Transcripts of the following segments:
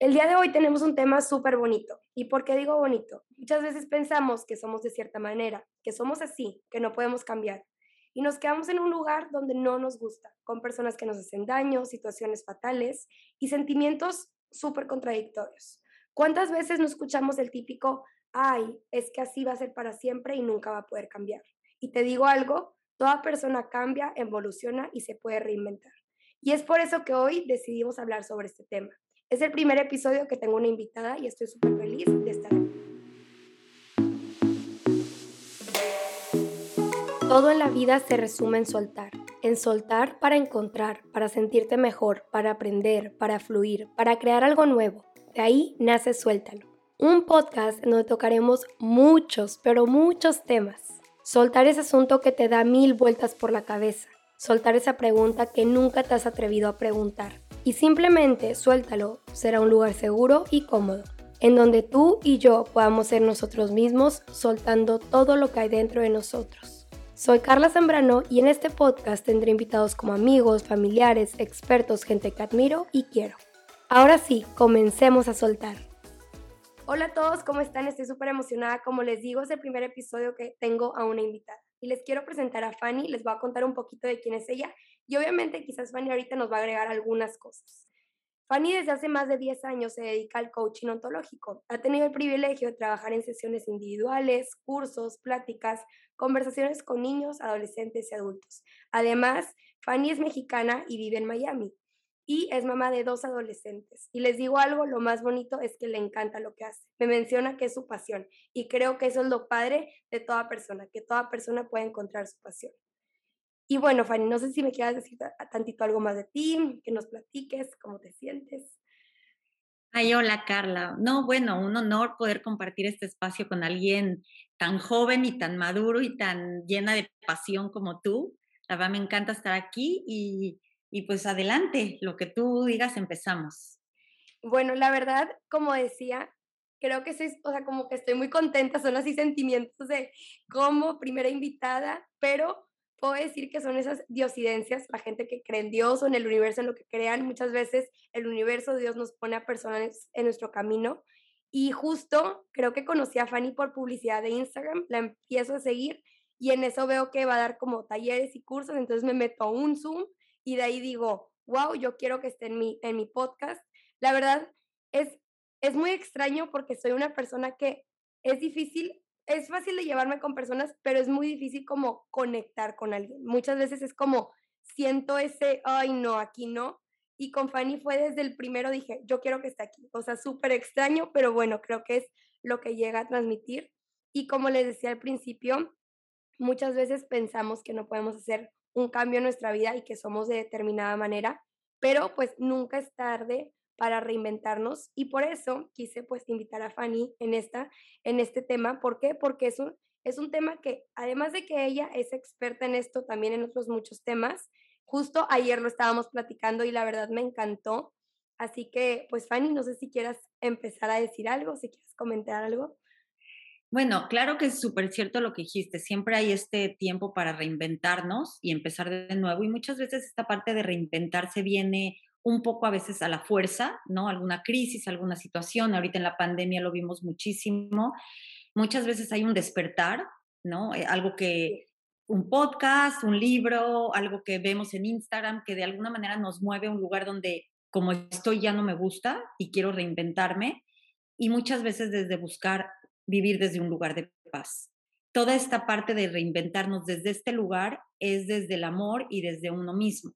El día de hoy tenemos un tema súper bonito. ¿Y por qué digo bonito? Muchas veces pensamos que somos de cierta manera, que somos así, que no podemos cambiar. Y nos quedamos en un lugar donde no nos gusta, con personas que nos hacen daño, situaciones fatales y sentimientos súper contradictorios. ¿Cuántas veces no escuchamos el típico, ay, es que así va a ser para siempre y nunca va a poder cambiar? Y te digo algo, toda persona cambia, evoluciona y se puede reinventar. Y es por eso que hoy decidimos hablar sobre este tema. Es el primer episodio que tengo una invitada y estoy súper feliz de estar aquí. Todo en la vida se resume en soltar. En soltar para encontrar, para sentirte mejor, para aprender, para fluir, para crear algo nuevo. De ahí nace Suéltalo. Un podcast en donde tocaremos muchos, pero muchos temas. Soltar ese asunto que te da mil vueltas por la cabeza. Soltar esa pregunta que nunca te has atrevido a preguntar. Y simplemente suéltalo. Será un lugar seguro y cómodo, en donde tú y yo podamos ser nosotros mismos soltando todo lo que hay dentro de nosotros. Soy Carla Zambrano y en este podcast tendré invitados como amigos, familiares, expertos, gente que admiro y quiero. Ahora sí, comencemos a soltar. Hola a todos, ¿cómo están? Estoy súper emocionada. Como les digo, es el primer episodio que tengo a una invitada. Y les quiero presentar a Fanny, les voy a contar un poquito de quién es ella y obviamente quizás Fanny ahorita nos va a agregar algunas cosas. Fanny desde hace más de 10 años se dedica al coaching ontológico. Ha tenido el privilegio de trabajar en sesiones individuales, cursos, pláticas, conversaciones con niños, adolescentes y adultos. Además, Fanny es mexicana y vive en Miami y es mamá de dos adolescentes. Y les digo algo, lo más bonito es que le encanta lo que hace. Me menciona que es su pasión y creo que eso es lo padre de toda persona, que toda persona puede encontrar su pasión. Y bueno, Fanny, no sé si me quieras decir tantito algo más de ti, que nos platiques, cómo te sientes. Ay, hola Carla. No, bueno, un honor poder compartir este espacio con alguien tan joven y tan maduro y tan llena de pasión como tú. La verdad me encanta estar aquí y, y pues adelante, lo que tú digas, empezamos. Bueno, la verdad, como decía, creo que es, o sea, como que estoy muy contenta, son así sentimientos de como primera invitada, pero puedo decir que son esas diosidencias, la gente que cree en Dios o en el universo, en lo que crean. Muchas veces el universo, Dios nos pone a personas en nuestro camino. Y justo creo que conocí a Fanny por publicidad de Instagram, la empiezo a seguir y en eso veo que va a dar como talleres y cursos, entonces me meto a un Zoom y de ahí digo, wow, yo quiero que esté en mi, en mi podcast. La verdad es, es muy extraño porque soy una persona que es difícil es fácil de llevarme con personas, pero es muy difícil como conectar con alguien. Muchas veces es como, siento ese, ay, no, aquí no. Y con Fanny fue desde el primero, dije, yo quiero que esté aquí. O sea, súper extraño, pero bueno, creo que es lo que llega a transmitir. Y como les decía al principio, muchas veces pensamos que no podemos hacer un cambio en nuestra vida y que somos de determinada manera, pero pues nunca es tarde para reinventarnos y por eso quise pues invitar a Fanny en, esta, en este tema. ¿Por qué? Porque es un, es un tema que además de que ella es experta en esto, también en otros muchos temas, justo ayer lo estábamos platicando y la verdad me encantó. Así que pues Fanny, no sé si quieras empezar a decir algo, si quieres comentar algo. Bueno, claro que es súper cierto lo que dijiste. Siempre hay este tiempo para reinventarnos y empezar de nuevo. Y muchas veces esta parte de reinventarse viene un poco a veces a la fuerza, ¿no? Alguna crisis, alguna situación. Ahorita en la pandemia lo vimos muchísimo. Muchas veces hay un despertar, ¿no? Eh, algo que, un podcast, un libro, algo que vemos en Instagram que de alguna manera nos mueve a un lugar donde como estoy ya no me gusta y quiero reinventarme. Y muchas veces desde buscar vivir desde un lugar de paz. Toda esta parte de reinventarnos desde este lugar es desde el amor y desde uno mismo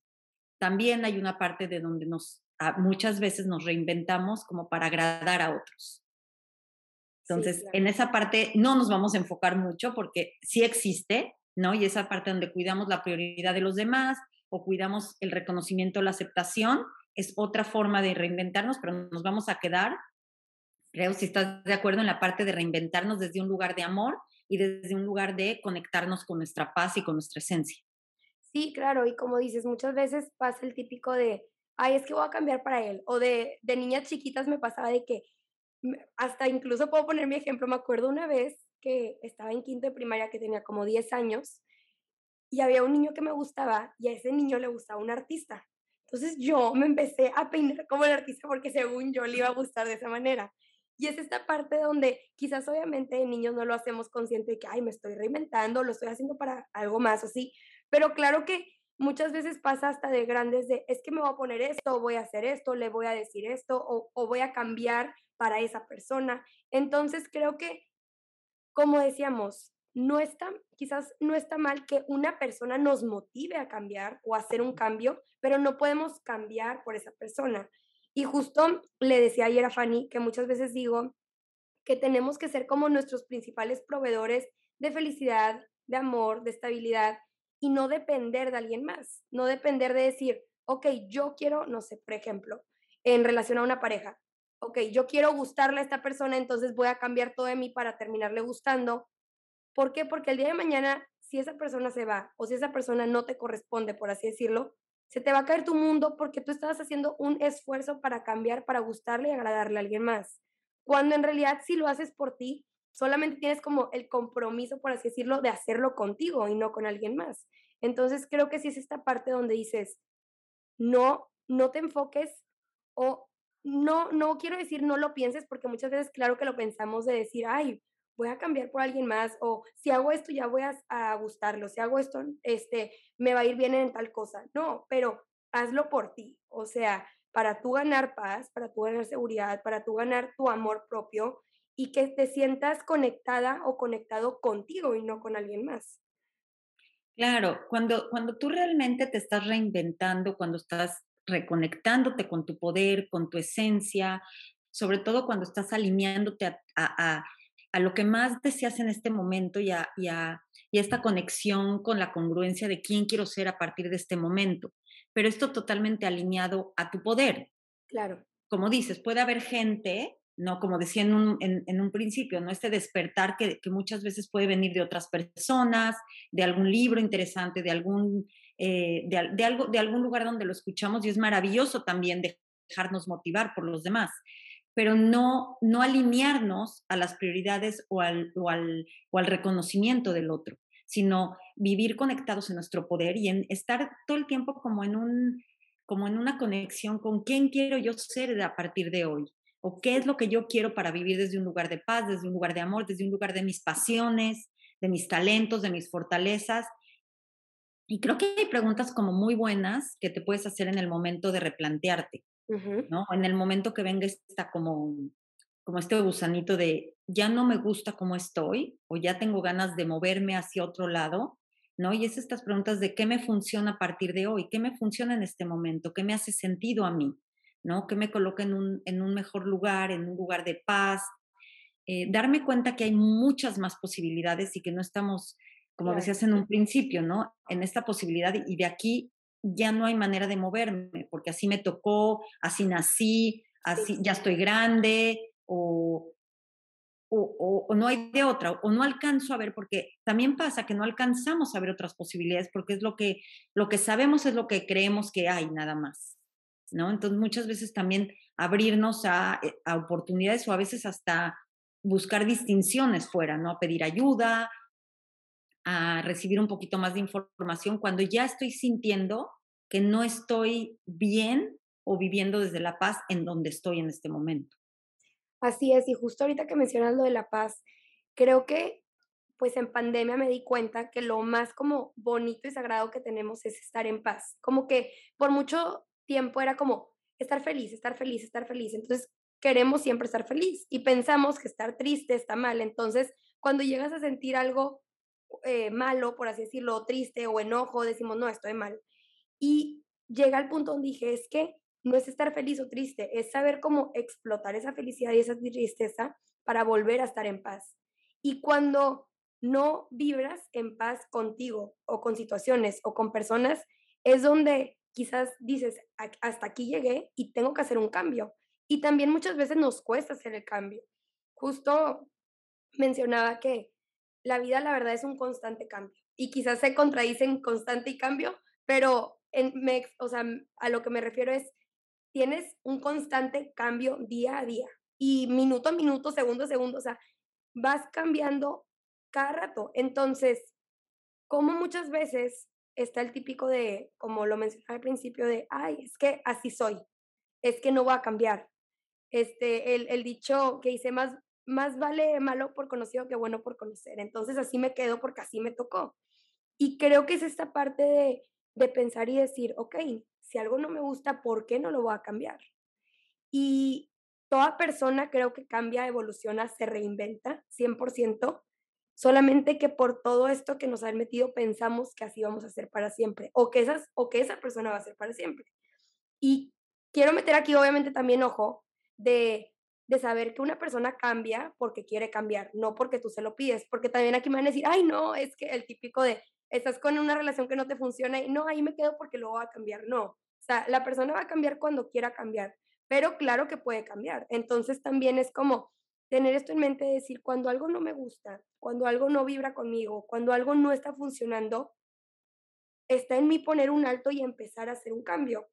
también hay una parte de donde nos ah, muchas veces nos reinventamos como para agradar a otros. Entonces, en esa parte no nos vamos a enfocar mucho porque sí existe, ¿no? Y esa parte donde cuidamos la prioridad de los demás o cuidamos el reconocimiento, la aceptación, es otra forma de reinventarnos, pero nos vamos a quedar, creo, si estás de acuerdo, en la parte de reinventarnos desde un lugar de amor y desde un lugar de conectarnos con nuestra paz y con nuestra esencia. Sí, claro, y como dices, muchas veces pasa el típico de, ay, es que voy a cambiar para él, o de, de niñas chiquitas me pasaba de que, hasta incluso puedo poner mi ejemplo, me acuerdo una vez que estaba en quinto de primaria, que tenía como 10 años, y había un niño que me gustaba, y a ese niño le gustaba un artista. Entonces yo me empecé a peinar como el artista porque según yo le iba a gustar de esa manera. Y es esta parte donde quizás obviamente de niños no lo hacemos consciente de que, ay, me estoy reinventando, lo estoy haciendo para algo más así. Pero claro que muchas veces pasa hasta de grandes de, es que me voy a poner esto, voy a hacer esto, le voy a decir esto, o, o voy a cambiar para esa persona. Entonces creo que, como decíamos, no está, quizás no está mal que una persona nos motive a cambiar o a hacer un cambio, pero no podemos cambiar por esa persona. Y justo le decía ayer a Fanny que muchas veces digo que tenemos que ser como nuestros principales proveedores de felicidad, de amor, de estabilidad y no depender de alguien más, no depender de decir, ok, yo quiero, no sé, por ejemplo, en relación a una pareja, ok, yo quiero gustarle a esta persona, entonces voy a cambiar todo de mí para terminarle gustando. ¿Por qué? Porque el día de mañana, si esa persona se va o si esa persona no te corresponde, por así decirlo, se te va a caer tu mundo porque tú estabas haciendo un esfuerzo para cambiar, para gustarle y agradarle a alguien más. Cuando en realidad si lo haces por ti, solamente tienes como el compromiso, por así decirlo, de hacerlo contigo y no con alguien más. Entonces creo que sí es esta parte donde dices, no, no te enfoques o no, no quiero decir no lo pienses porque muchas veces claro que lo pensamos de decir, ay, voy a cambiar por alguien más o si hago esto ya voy a, gustarlo, si hago esto, este, me va a ir bien en tal cosa. No, pero hazlo por ti, o sea, para tú ganar paz, para tú ganar seguridad, para tú ganar tu amor propio y que te sientas conectada o conectado contigo y no con alguien más. Claro, cuando, cuando tú realmente te estás reinventando, cuando estás reconectándote con tu poder, con tu esencia, sobre todo cuando estás alineándote a, a, a, lo que más deseas en este momento y a, y y esta conexión con la congruencia de quién quiero ser a partir de este momento. Pero esto totalmente alineado a tu poder. Claro. Como dices, puede haber gente ¿no? Como decía en un, principio, ¿no? Este despertar que, muchas veces puede venir de otras personas, de algún libro interesante, de algún, eh, de, algo, de algún lugar donde lo escuchamos y es maravilloso también dejarnos motivar por los demás, pero no, no alinearnos a las prioridades o al, o al, o al reconocimiento del otro, sino vivir conectados en nuestro poder y en estar todo el tiempo como en un como en una conexión con quién quiero yo ser a partir de hoy, o qué es lo que yo quiero para vivir desde un lugar de paz, desde un lugar de amor, desde un lugar de mis pasiones, de mis talentos, de mis fortalezas. Y creo que hay preguntas como muy buenas que te puedes hacer en el momento de replantearte, ¿no? En el momento que venga esta como, como este gusanito de ya no me gusta cómo estoy o ya tengo ganas de moverme hacia otro lado, ¿no? Y es estas preguntas de qué me funciona a partir de hoy, qué me funciona en este momento, qué me hace sentido a mí, ¿no? Que me coloque en un, en un mejor lugar, en un lugar de paz. Eh, darme cuenta que hay muchas más posibilidades y que no estamos, como decías en un principio, ¿no? En esta posibilidad y de aquí ya no hay manera de moverme, porque así me tocó, así nací, así ya estoy grande, o, o, o, no hay de otra, o no alcanzo a ver, porque también pasa que no alcanzamos a ver otras posibilidades, porque es lo que, lo que sabemos es lo que creemos que hay, nada más. ¿No? Entonces muchas veces también abrirnos a, eh, a oportunidades o a veces hasta buscar distinciones fuera, ¿no? A pedir ayuda, a recibir un poquito más de información cuando ya estoy sintiendo que no estoy bien o viviendo desde la paz en donde estoy en este momento. Así es, y justo ahorita que mencionas lo de la paz, creo que pues en pandemia me di cuenta que lo más como bonito y sagrado que tenemos es estar en paz. Como que por mucho tiempo era como estar feliz, estar feliz, estar feliz. Entonces queremos siempre estar feliz y pensamos que estar triste está mal. Entonces cuando llegas a sentir algo eh, malo, por así decirlo, triste o enojo, decimos, no, estoy mal. Y llega al punto donde dije, es que no es estar feliz o triste, es saber cómo explotar esa felicidad y esa tristeza para volver a estar en paz. Y cuando no vibras en paz contigo o con situaciones o con personas, es donde quizás dices, hasta aquí llegué y tengo que hacer un cambio. Y también muchas veces nos cuesta hacer el cambio. Justo mencionaba que la vida, la verdad, es un constante cambio. Y quizás se contradicen constante y cambio, pero en, o sea, a lo que me refiero es, tienes un constante cambio día a día y minuto a minuto, segundo a segundo, o sea, vas cambiando cada rato. Entonces, como muchas veces está el típico de, como lo mencioné al principio, de, ay, es que así soy, es que no voy a cambiar. Este, el, el dicho que dice, más, más vale malo por conocido que bueno por conocer. Entonces así me quedo porque así me tocó. Y creo que es esta parte de, de pensar y decir, ok, si algo no me gusta, ¿por qué no lo voy a cambiar? Y toda persona creo que cambia, evoluciona, se reinventa 100%, solamente que por todo esto que nos han metido pensamos que así vamos a ser para siempre o que, esas, o que esa persona va a ser para siempre. Y quiero meter aquí obviamente también ojo de, de saber que una persona cambia porque quiere cambiar, no porque tú se lo pides, porque también aquí me van a decir, ay no, es que el típico de, estás con una relación que no te funciona y no, ahí me quedo porque luego va a cambiar, no. O sea, la persona va a cambiar cuando quiera cambiar, pero claro que puede cambiar. Entonces también es como tener esto en mente, decir, cuando algo no me gusta, cuando algo no vibra conmigo, cuando algo no está funcionando, está en mí poner un alto y empezar a hacer un cambio.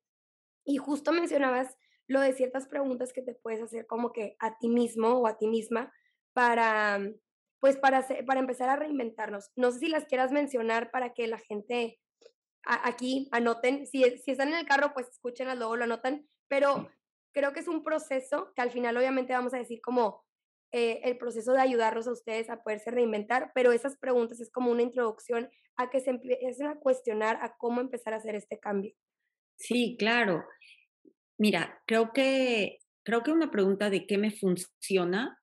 Y justo mencionabas lo de ciertas preguntas que te puedes hacer como que a ti mismo o a ti misma para, pues para, para empezar a reinventarnos. No sé si las quieras mencionar para que la gente aquí anoten, si, si están en el carro, pues escúchenlas, luego lo anotan, pero creo que es un proceso que al final obviamente vamos a decir como eh, el proceso de ayudarlos a ustedes a poderse reinventar, pero esas preguntas es como una introducción a que se empiecen a cuestionar a cómo empezar a hacer este cambio. Sí, claro. Mira, creo que, creo que una pregunta de qué me funciona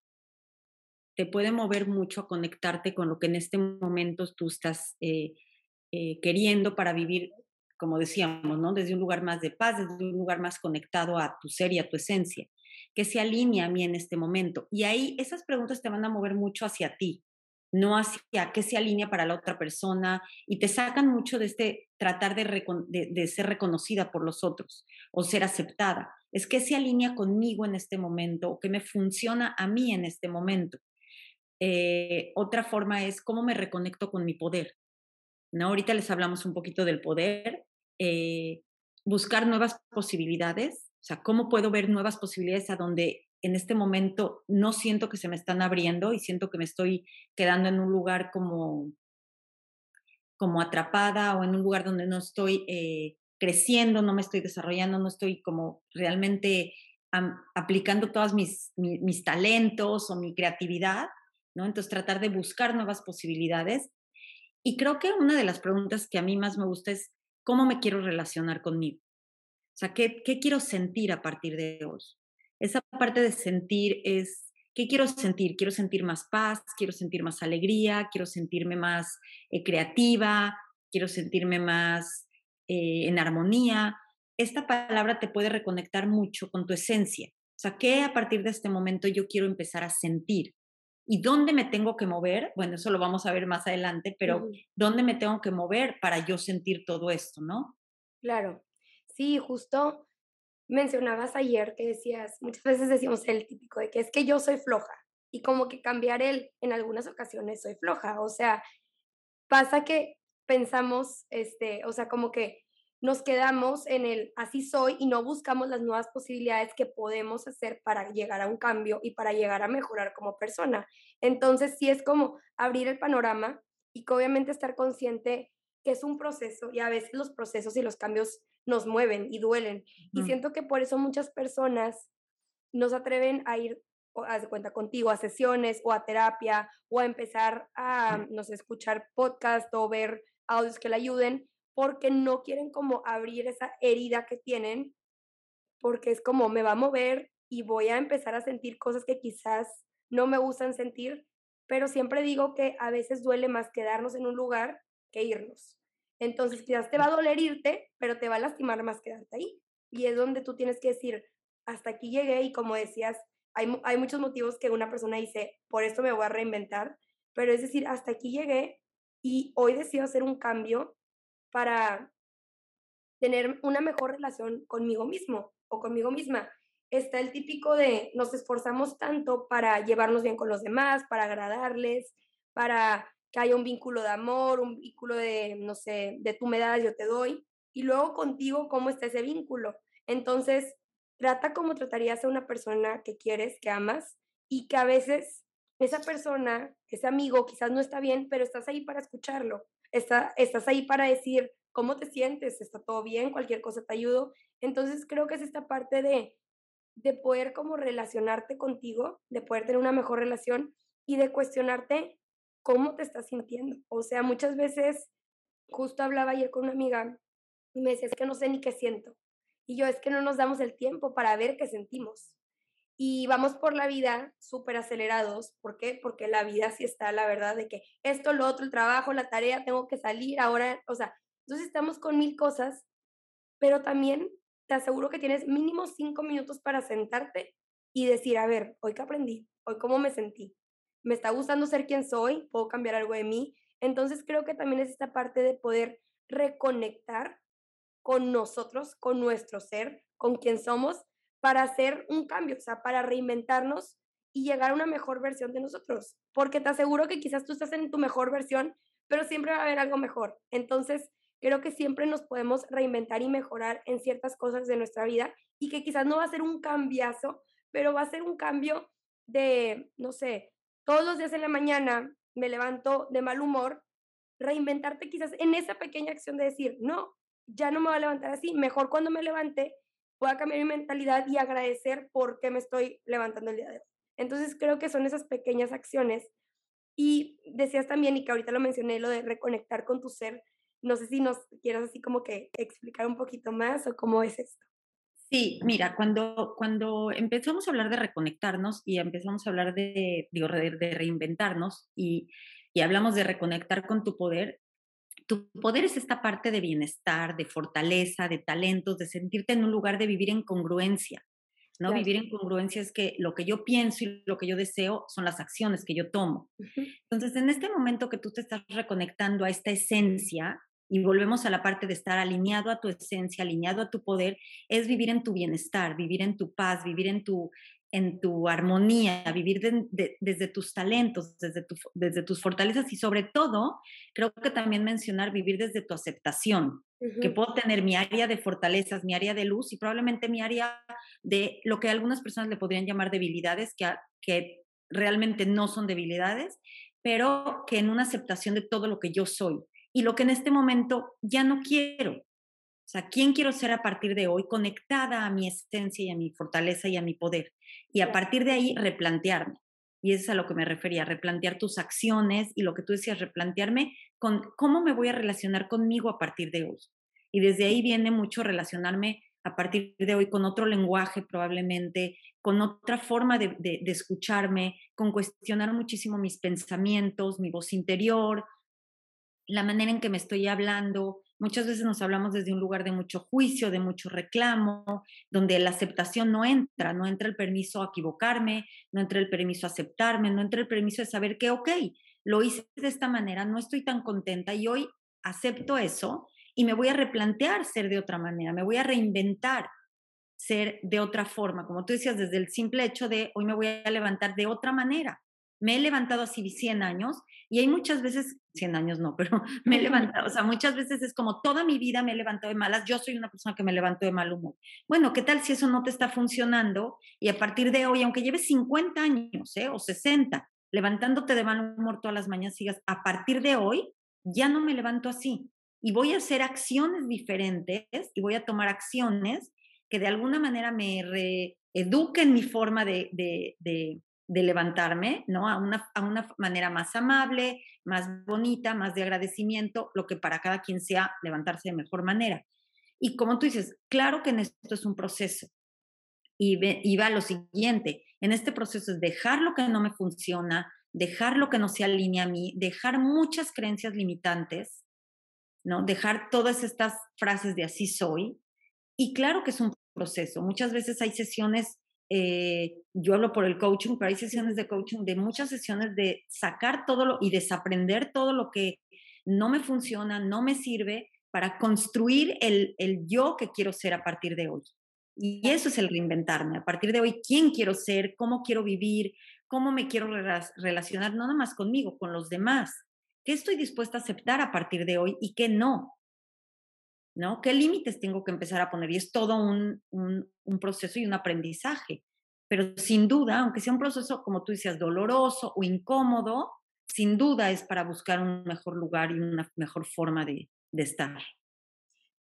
te puede mover mucho a conectarte con lo que en este momento tú estás eh, eh, queriendo para vivir, como decíamos, ¿no? Desde un lugar más de paz, desde un lugar más conectado a tu ser y a tu esencia que se alinea a mí en este momento. Y ahí esas preguntas te van a mover mucho hacia ti, no hacia qué se alinea para la otra persona y te sacan mucho de este tratar de, de, ser reconocida por los otros o ser aceptada. Es que se alinea conmigo en este momento o que me funciona a mí en este momento. Eh, otra forma es cómo me reconecto con mi poder. ¿no? Ahorita les hablamos un poquito del poder. Eh, buscar nuevas posibilidades, sea, ¿cómo puedo ver nuevas posibilidades a donde en este momento no siento que se me están abriendo y siento que me estoy quedando en un lugar como, como atrapada o en un lugar donde no estoy eh, creciendo, no me estoy desarrollando, no estoy como realmente aplicando todos mis, mis, talentos o mi creatividad, ¿no? Entonces tratar de buscar nuevas posibilidades. Y creo que una de las preguntas que a mí más me gusta es, ¿cómo me quiero relacionar conmigo? O sea, ¿qué, ¿qué, quiero sentir a partir de hoy? Esa parte de sentir es, ¿qué quiero sentir? Quiero sentir más paz, quiero sentir más alegría, quiero sentirme más eh, creativa, quiero sentirme más eh, en armonía. Esta palabra te puede reconectar mucho con tu esencia. O sea, ¿qué a partir de este momento yo quiero empezar a sentir? ¿Y dónde me tengo que mover? Bueno, eso lo vamos a ver más adelante, pero ¿dónde me tengo que mover para yo sentir todo esto, no? Claro. Sí, justo mencionabas ayer que decías, muchas veces decimos el típico de que es que yo soy floja y como que cambiar el, en algunas ocasiones soy floja, o sea, pasa que pensamos, este, o sea, como que nos quedamos en el así soy y no buscamos las nuevas posibilidades que podemos hacer para llegar a un cambio y para llegar a mejorar como persona. Entonces, sí es como abrir el panorama y que obviamente estar consciente que es un proceso y a veces los procesos y los cambios nos mueven y duelen. Y siento que por eso muchas personas no se atreven a ir, a de cuenta contigo, a sesiones o a terapia o a empezar a, no sé, escuchar podcast o ver audios que le ayuden, porque no quieren como abrir esa herida que tienen, porque es como me va a mover y voy a empezar a sentir cosas que quizás no me gustan sentir, pero siempre digo que a veces duele más quedarnos en un lugar que irnos. Entonces quizás te va a doler irte, pero te va a lastimar más quedarte ahí. Y es donde tú tienes que decir, hasta aquí llegué y como decías, hay, hay muchos motivos que una persona dice, por esto me voy a reinventar, pero es decir, hasta aquí llegué y hoy decido hacer un cambio para tener una mejor relación conmigo mismo o conmigo misma. Está el típico de nos esforzamos tanto para llevarnos bien con los demás, para agradarles, para que haya un vínculo de amor, un vínculo de, no sé, de tú me das, yo te doy, y luego contigo, ¿cómo está ese vínculo? Entonces, trata como tratarías a una persona que quieres, que amas, y que a veces esa persona, ese amigo, quizás no está bien, pero estás ahí para escucharlo, está, estás ahí para decir, ¿cómo te sientes? ¿Está todo bien? Cualquier cosa te ayudo. Entonces creo que es esta parte de, de poder como relacionarte contigo, de poder tener una mejor relación y de cuestionarte cómo te estás sintiendo. O sea, muchas veces, justo hablaba ayer con una amiga y me decía, es que no sé ni qué siento. Y yo, es que no nos damos el tiempo para ver qué sentimos. Y vamos por la vida súper acelerados. ¿Por qué? Porque la vida sí está, la verdad, de que esto, lo otro, el trabajo, la tarea, tengo que salir ahora. O sea, entonces estamos con mil cosas, pero también te aseguro que tienes mínimo cinco minutos para sentarte y decir, a ver, hoy que aprendí, hoy cómo me sentí, me está gustando ser quien soy, puedo cambiar algo de mí. Entonces creo que también es esta parte de poder reconectar con nosotros, con nuestro ser, con quien somos, para hacer un cambio, o sea, para reinventarnos y llegar a una mejor versión de nosotros. Porque te aseguro que quizás tú estás en tu mejor versión, pero siempre va a haber algo mejor. Entonces, creo que siempre nos podemos reinventar y mejorar en ciertas cosas de nuestra vida y que quizás no va a ser un cambiazo, pero va a ser un cambio de, no sé, todos los días en la mañana me levanto de mal humor, reinventarte quizás en esa pequeña acción de decir, no, ya no me voy a levantar así, mejor cuando me levante pueda cambiar mi mentalidad y agradecer por qué me estoy levantando el día de hoy. Entonces creo que son esas pequeñas acciones. Y decías también, y que ahorita lo mencioné, lo de reconectar con tu ser, no sé si nos quieras así como que explicar un poquito más o cómo es esto. Sí, mira, cuando, cuando empezamos a hablar de reconectarnos y empezamos a hablar de, de, reinventarnos y, y hablamos de reconectar con tu poder, tu poder es esta parte de bienestar, de fortaleza, de talentos, de sentirte en un lugar de vivir en congruencia. ¿no? Vivir en congruencia es que lo que yo pienso y lo que yo deseo son las acciones que yo tomo. Entonces, en este momento que tú te estás reconectando a esta esencia, y volvemos a la parte de estar alineado a tu esencia, alineado a tu poder, es vivir en tu bienestar, vivir en tu paz, vivir en tu, en tu armonía, vivir desde tus talentos, desde, desde tus fortalezas y sobre todo, creo que también mencionar vivir desde tu aceptación, que puedo tener mi área de fortalezas, mi área de luz y probablemente mi área de lo que algunas personas le podrían llamar debilidades, que, que realmente no son debilidades, pero que en una aceptación de todo lo que yo soy y lo que en este momento ya no quiero. O sea, ¿quién quiero ser a partir de hoy conectada a mi esencia y a mi fortaleza y a mi poder? Y a partir de ahí replantearme. Y eso es a lo que me refería, replantear tus acciones y lo que tú decías, replantearme con cómo me voy a relacionar conmigo a partir de hoy. Y desde ahí viene mucho relacionarme a partir de hoy con otro lenguaje probablemente, con otra forma de, de, de escucharme, con cuestionar muchísimo mis pensamientos, mi voz interior, la manera en que me estoy hablando. Muchas veces nos hablamos desde un lugar de mucho juicio, de mucho reclamo, donde la aceptación no entra, no entra el permiso a equivocarme, no entra el permiso a aceptarme, no entra el permiso de saber que, ok, lo hice de esta manera, no estoy tan contenta y hoy acepto eso y me voy a replantear ser de otra manera, me voy a reinventar ser de otra forma, como tú decías, desde el simple hecho de hoy me voy a levantar de otra manera. Me he levantado así 100 años y hay muchas veces, 100 años no, pero me he levantado, o sea, muchas veces es como toda mi vida me he levantado de malas, yo soy una persona que me levanto de mal humor. Bueno, ¿qué tal si eso no te está funcionando? Y a partir de hoy, aunque lleves 50 años ¿eh? o 60, levantándote de mal humor todas las mañanas, sigas, a partir de hoy ya no me levanto así. Y voy a hacer acciones diferentes y voy a tomar acciones que de alguna manera me reeduquen mi forma de, de, de de levantarme, ¿no? A una, a una manera más amable, más bonita, más de agradecimiento, lo que para cada quien sea levantarse de mejor manera. Y como tú dices, claro que en esto es un proceso. Y, y va lo siguiente, en este proceso es dejar lo que no me funciona, dejar lo que no se alinea a mí, dejar muchas creencias limitantes, ¿no? Dejar todas estas frases de así soy. Y claro que es un proceso. Muchas veces hay sesiones eh, yo hablo por el coaching, pero hay sesiones de coaching, de muchas sesiones de sacar todo lo y desaprender todo lo que no me funciona, no me sirve para construir el, el yo que quiero ser a partir de hoy. Y eso es el reinventarme. A partir de hoy, ¿quién quiero ser? ¿Cómo quiero vivir? ¿Cómo me quiero relacionar? No nada más conmigo, con los demás. ¿Qué estoy dispuesta a aceptar a partir de hoy y qué no? ¿No? ¿Qué límites tengo que empezar a poner? Y es todo un, un, proceso y un aprendizaje. Pero sin duda, aunque sea un proceso, como tú decías, doloroso o incómodo, sin duda es para buscar un mejor lugar y una mejor forma de, de estar.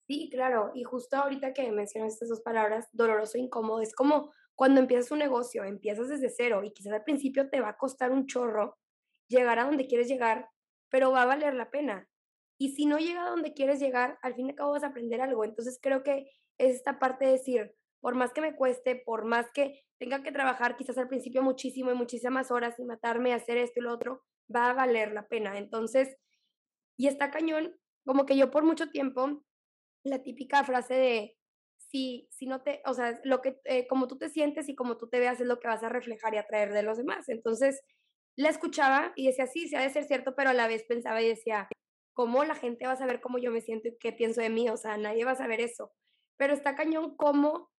Sí, claro, y justo ahorita que mencionas estas palabras, doloroso e incómodo, es como cuando empiezas un negocio, empiezas desde cero y quizás al principio te va a costar un chorro llegar a donde quieres llegar, pero va a valer la pena. Y si no llega a donde quieres llegar, al fin y al cabo vas a aprender algo. Entonces creo que es esta parte de decir, por más que me cueste, por más que tenga que trabajar quizás al principio muchísimo y muchísimas horas y matarme, hacer esto y lo otro, va a valer la pena. Entonces, y está cañón, como que yo por mucho tiempo, la típica frase de, si, si no te, o sea, lo que, eh, como tú te sientes y como tú te veas es lo que vas a reflejar y atraer de los demás. Entonces, la escuchaba y decía, sí, se ha de ser cierto, pero a la vez pensaba y decía, ¿cómo la gente va a saber cómo yo me siento y qué pienso de mí? O sea, nadie va a saber eso. Pero está cañón cómo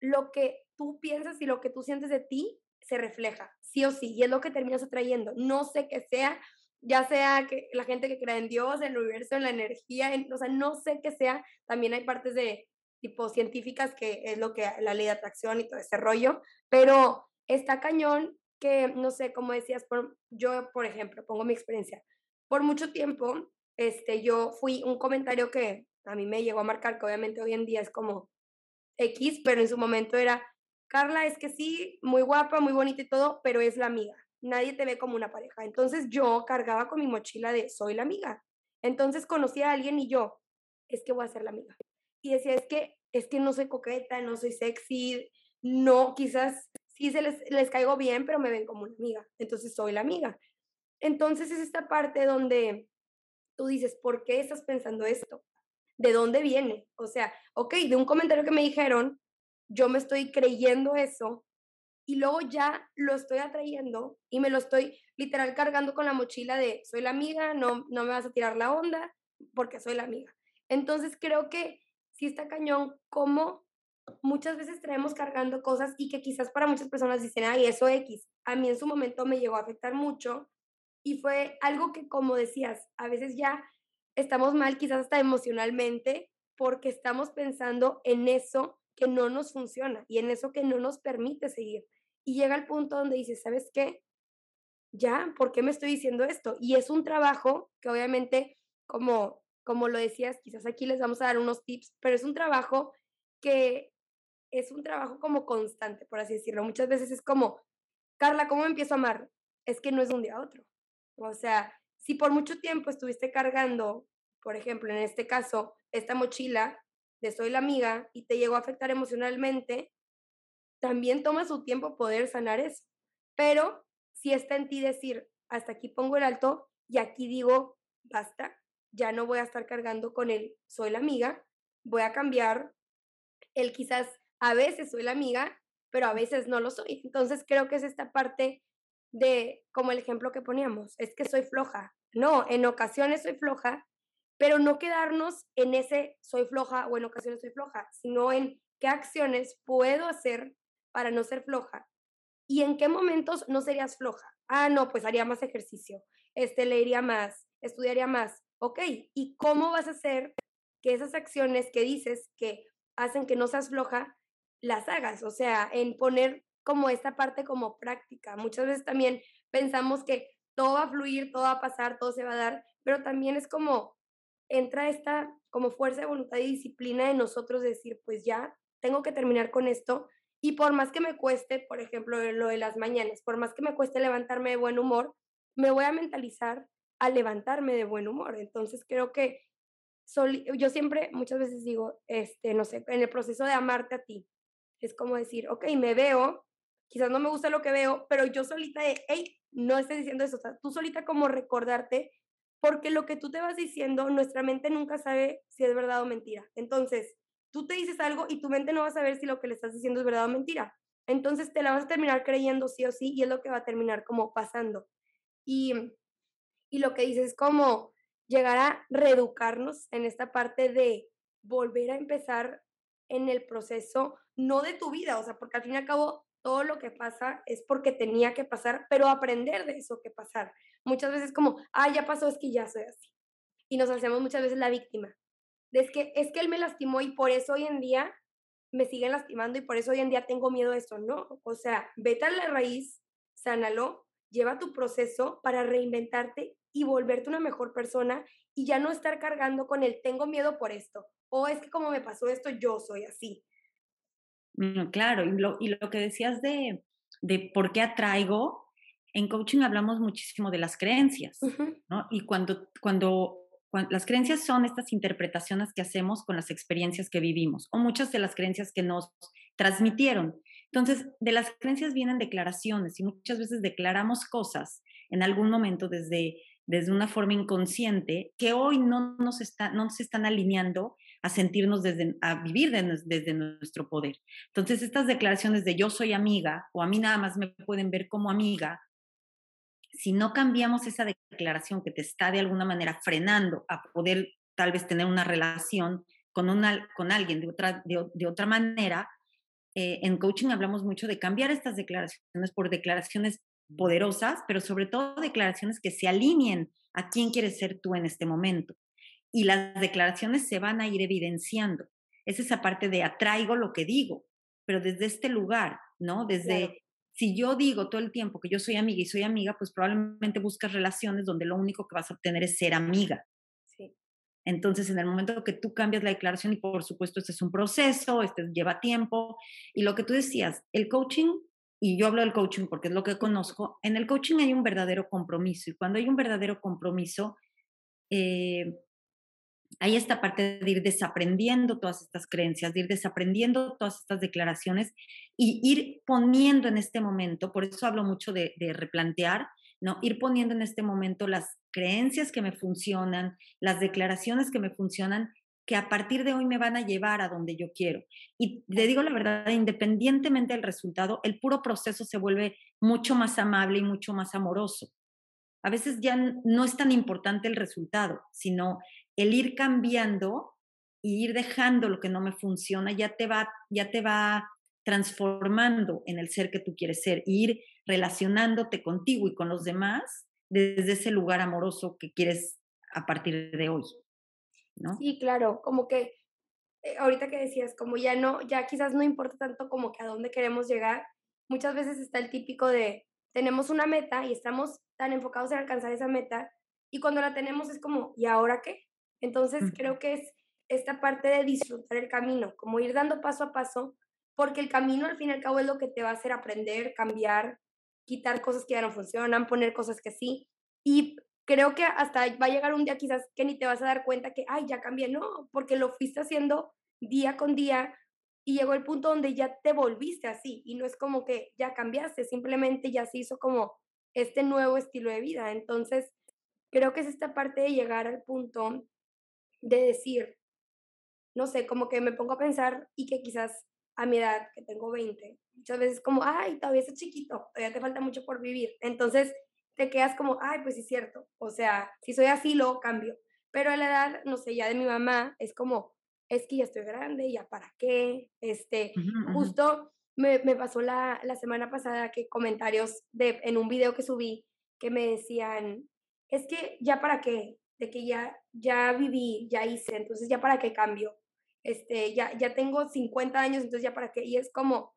lo que tú piensas y lo que tú sientes de ti se refleja, sí o sí, y es lo que terminas atrayendo. No sé qué sea, ya sea que la gente que cree en Dios, en el universo, en la energía, o sea, no sé qué sea, también hay partes de tipo científicas que es lo que la ley de atracción y todo ese rollo, pero está cañón que, no sé, como decías, por, yo, por ejemplo, pongo mi experiencia, por mucho tiempo, este, yo fui un comentario que a mí me llegó a marcar, que obviamente hoy en día es como X, pero en su momento era, Carla, es que sí, muy guapa, muy bonita y todo, pero es la amiga. Nadie te ve como una pareja. Entonces yo cargaba con mi mochila de soy la amiga. Entonces conocí a alguien y yo, es que voy a ser la amiga. Y decía, es que, es que no soy coqueta, no soy sexy, no, quizás sí se les, les caigo bien, pero me ven como una amiga. Entonces soy la amiga. Entonces es esta parte donde tú dices, ¿por qué estás pensando esto? ¿De dónde viene? O sea, ok, de un comentario que me dijeron, yo me estoy creyendo eso y luego ya lo estoy atrayendo y me lo estoy literal cargando con la mochila de soy la amiga, no, no me vas a tirar la onda porque soy la amiga. Entonces creo que sí está cañón como muchas veces traemos cargando cosas y que quizás para muchas personas dicen, ay, eso X. A mí en su momento me llegó a afectar mucho y fue algo que, como decías, a veces ya estamos mal quizás hasta emocionalmente porque estamos pensando en eso que no nos funciona y en eso que no nos permite seguir. Y llega el punto donde dices, ¿sabes qué? Ya, ¿por qué me estoy diciendo esto? Y es un trabajo que obviamente, como, como lo decías, quizás aquí les vamos a dar unos tips, pero es un trabajo que es un trabajo como constante, por así decirlo. Muchas veces es como, Carla, ¿cómo empiezo a amar? Es que no es de un día a otro. O sea, si por mucho tiempo estuviste cargando, por ejemplo, en este caso, esta mochila de soy la amiga y te llegó a afectar emocionalmente, también toma su tiempo poder sanar eso. Pero si está en ti decir, hasta aquí pongo el alto y aquí digo, basta, ya no voy a estar cargando con él, soy la amiga, voy a cambiar, él quizás a veces soy la amiga, pero a veces no lo soy. Entonces creo que es esta parte de, como el ejemplo que poníamos, es que soy floja. No, en ocasiones soy floja, pero no quedarnos en ese soy floja o en ocasiones soy floja, sino en qué acciones puedo hacer para no ser floja y en qué momentos no serías floja. Ah, no, pues haría más ejercicio, este, leería más, estudiaría más. Ok, ¿y cómo vas a hacer que esas acciones que dices que hacen que no seas floja, las hagas? O sea, en poner como esta parte como práctica. Muchas veces también pensamos que todo va a fluir, todo va a pasar, todo se va a dar, pero también es como entra esta como fuerza de voluntad y disciplina de nosotros decir, pues ya tengo que terminar con esto y por más que me cueste, por ejemplo, lo de las mañanas, por más que me cueste levantarme de buen humor, me voy a mentalizar a levantarme de buen humor. Entonces creo que yo siempre muchas veces digo, este, no sé, en el proceso de amarte a ti, es como decir, ok, me veo, quizás no me gusta lo que veo, pero yo solita de, hey, no estés diciendo eso, o sea, tú solita como recordarte, porque lo que tú te vas diciendo, nuestra mente nunca sabe si es verdad o mentira. Entonces, tú te dices algo y tu mente no va a saber si lo que le estás diciendo es verdad o mentira. Entonces, te la vas a terminar creyendo sí o sí y es lo que va a terminar como pasando. Y, y lo que dices es como llegar a reeducarnos en esta parte de volver a empezar en el proceso, no de tu vida, o sea, porque al fin y al cabo todo lo que pasa es porque tenía que pasar, pero aprender de eso que pasar. Muchas veces como, ah, ya pasó, es que ya soy así. Y nos hacemos muchas veces la víctima. Es que, es que él me lastimó y por eso hoy en día me siguen lastimando y por eso hoy en día tengo miedo de eso. No, o sea, vete a la raíz, sánalo lleva tu proceso para reinventarte y volverte una mejor persona y ya no estar cargando con el tengo miedo por esto o es que como me pasó esto, yo soy así. Mm, claro, y lo, y lo que decías de, de por qué atraigo, en coaching hablamos muchísimo de las creencias, ¿no? Y cuando, cuando, cuando, las creencias son estas interpretaciones que hacemos con las experiencias que vivimos o muchas de las creencias que nos transmitieron. Entonces, de las creencias vienen declaraciones y muchas veces declaramos cosas en algún momento desde, desde una forma inconsciente que hoy no nos, está, no se están alineando a sentirnos desde, a vivir desde nuestro poder. Entonces, estas declaraciones de yo soy amiga o a mí nada más me pueden ver como amiga, si no cambiamos esa declaración que te está de alguna manera frenando a poder tal vez tener una relación con, una, con alguien de otra, de otra manera, eh, en coaching hablamos mucho de cambiar estas declaraciones por declaraciones poderosas, pero sobre todo declaraciones que se alineen a quién quieres ser tú en este momento. Y las declaraciones se van a ir evidenciando. Es esa parte de atraigo lo que digo, pero desde este lugar, ¿no? Desde, si yo digo todo el tiempo que yo soy amiga y soy amiga, pues probablemente buscas relaciones donde lo único que vas a obtener es ser amiga. Entonces, en el momento que tú cambias la declaración, y por supuesto, este es un proceso, este lleva tiempo, y lo que tú decías, el coaching, y yo hablo del coaching porque es lo que conozco, en el coaching hay un verdadero compromiso, y cuando hay un verdadero compromiso, eh, hay esta parte de ir desaprendiendo todas estas creencias, de ir desaprendiendo todas estas declaraciones y ir poniendo en este momento, por eso hablo mucho de, de replantear, ¿no? Ir poniendo en este momento las creencias que me funcionan, las declaraciones que me funcionan, que a partir de hoy me van a llevar a donde yo quiero. Y le digo la verdad, independientemente del resultado, el puro proceso se vuelve mucho más amable y mucho más amoroso. A veces ya no es tan importante el resultado, sino el ir cambiando y ir dejando lo que no me funciona, ya te va, ya te va transformando en el ser que tú quieres ser, ir relacionándote contigo y con los demás desde ese lugar amoroso que quieres a partir de hoy, ¿no? Sí, claro, como que eh, ahorita que decías, como ya no, ya quizás no importa tanto como que a dónde queremos llegar, muchas veces está el típico de tenemos una meta y estamos tan enfocados en alcanzar esa meta y cuando la tenemos es como, ¿y ahora qué? Entonces creo que es esta parte de disfrutar el camino, como ir dando paso a paso, porque el camino al fin y al cabo es lo que te va a hacer aprender, cambiar, quitar cosas que ya no funcionan, poner cosas que sí. Y creo que hasta va a llegar un día quizás que ni te vas a dar cuenta que, ay, ya cambié, no, porque lo fuiste haciendo día con día y llegó el punto donde ya te volviste así y no es como que ya cambiaste, simplemente ya se hizo como este nuevo estilo de vida. Entonces, creo que es esta parte de llegar al punto de decir, no sé, como que me pongo a pensar y que quizás a mi edad, que tengo 20, muchas veces como, ay, todavía estás chiquito, todavía te falta mucho por vivir. Entonces te quedas como, ay, pues sí es cierto. O sea, si soy así, lo cambio. Pero a la edad, no sé, ya de mi mamá, es como, es que ya estoy grande, ya para qué. Este, justo me, me, pasó la, la semana pasada que comentarios de, en un video que subí que me decían, es que ya para qué, de que ya, ya viví, ya hice, entonces ya para qué cambio este, ya, ya tengo 50 años, entonces ya para qué, y es como,